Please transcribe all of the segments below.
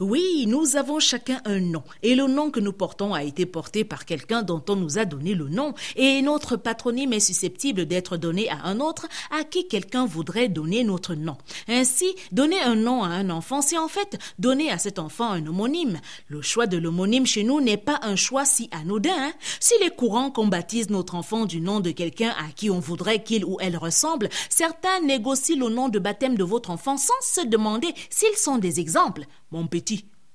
Oui, nous avons chacun un nom. Et le nom que nous portons a été porté par quelqu'un dont on nous a donné le nom. Et notre patronyme est susceptible d'être donné à un autre à qui quelqu'un voudrait donner notre nom. Ainsi, donner un nom à un enfant, c'est en fait donner à cet enfant un homonyme. Le choix de l'homonyme chez nous n'est pas un choix si anodin. Hein. S'il est courant qu'on baptise notre enfant du nom de quelqu'un à qui on voudrait qu'il ou elle ressemble, certains négocient le nom de baptême de votre enfant sans se demander s'ils sont des exemples. Mon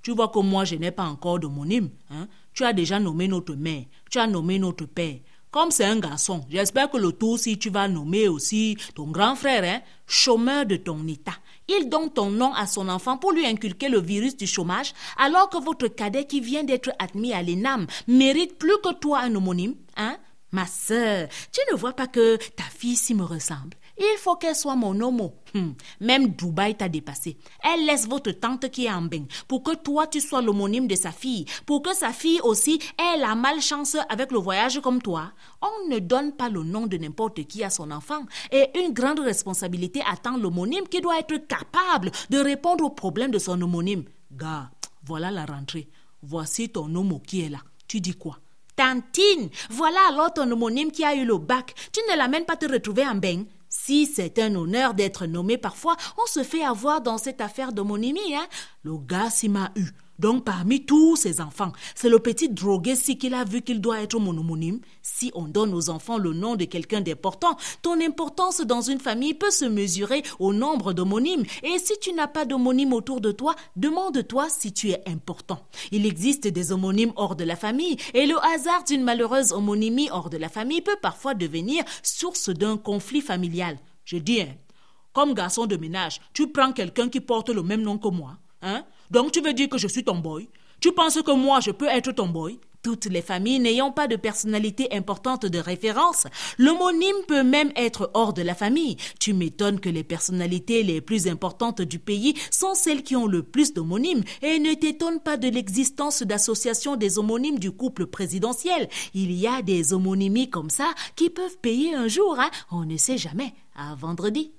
tu vois que moi je n'ai pas encore d'homonyme. Hein? Tu as déjà nommé notre mère, tu as nommé notre père. Comme c'est un garçon, j'espère que le tour si tu vas nommer aussi ton grand frère, hein, chômeur de ton état. Il donne ton nom à son enfant pour lui inculquer le virus du chômage, alors que votre cadet qui vient d'être admis à l'ENAM mérite plus que toi un homonyme, hein? Ma sœur, tu ne vois pas que ta fille s'y me ressemble? Il faut qu'elle soit mon homo. Hmm. Même Dubaï t'a dépassé. Elle laisse votre tante qui est en bain pour que toi tu sois l'homonyme de sa fille, pour que sa fille aussi ait la malchance avec le voyage comme toi. On ne donne pas le nom de n'importe qui à son enfant et une grande responsabilité attend l'homonyme qui doit être capable de répondre aux problèmes de son homonyme. Gars, voilà la rentrée. Voici ton homo qui est là. Tu dis quoi? Tantine, voilà alors ton homonyme qui a eu le bac. Tu ne l'amènes pas te retrouver en bain. Si c'est un honneur d'être nommé parfois, on se fait avoir dans cette affaire d'homonymie, hein. Le gars s'y m'a eu. Donc parmi tous ses enfants, c'est le petit drogué si qu'il a vu qu'il doit être mon homonyme. Si on donne aux enfants le nom de quelqu'un d'important, ton importance dans une famille peut se mesurer au nombre d'homonymes. Et si tu n'as pas d'homonyme autour de toi, demande-toi si tu es important. Il existe des homonymes hors de la famille et le hasard d'une malheureuse homonymie hors de la famille peut parfois devenir source d'un conflit familial. Je dis, hein, comme garçon de ménage, tu prends quelqu'un qui porte le même nom que moi, hein? Donc tu veux dire que je suis ton boy? Tu penses que moi je peux être ton boy? Toutes les familles n'ayant pas de personnalité importante de référence, l'homonyme peut même être hors de la famille. Tu m'étonnes que les personnalités les plus importantes du pays sont celles qui ont le plus d'homonymes et ne t'étonne pas de l'existence d'associations des homonymes du couple présidentiel. Il y a des homonymies comme ça qui peuvent payer un jour, hein? On ne sait jamais. À vendredi.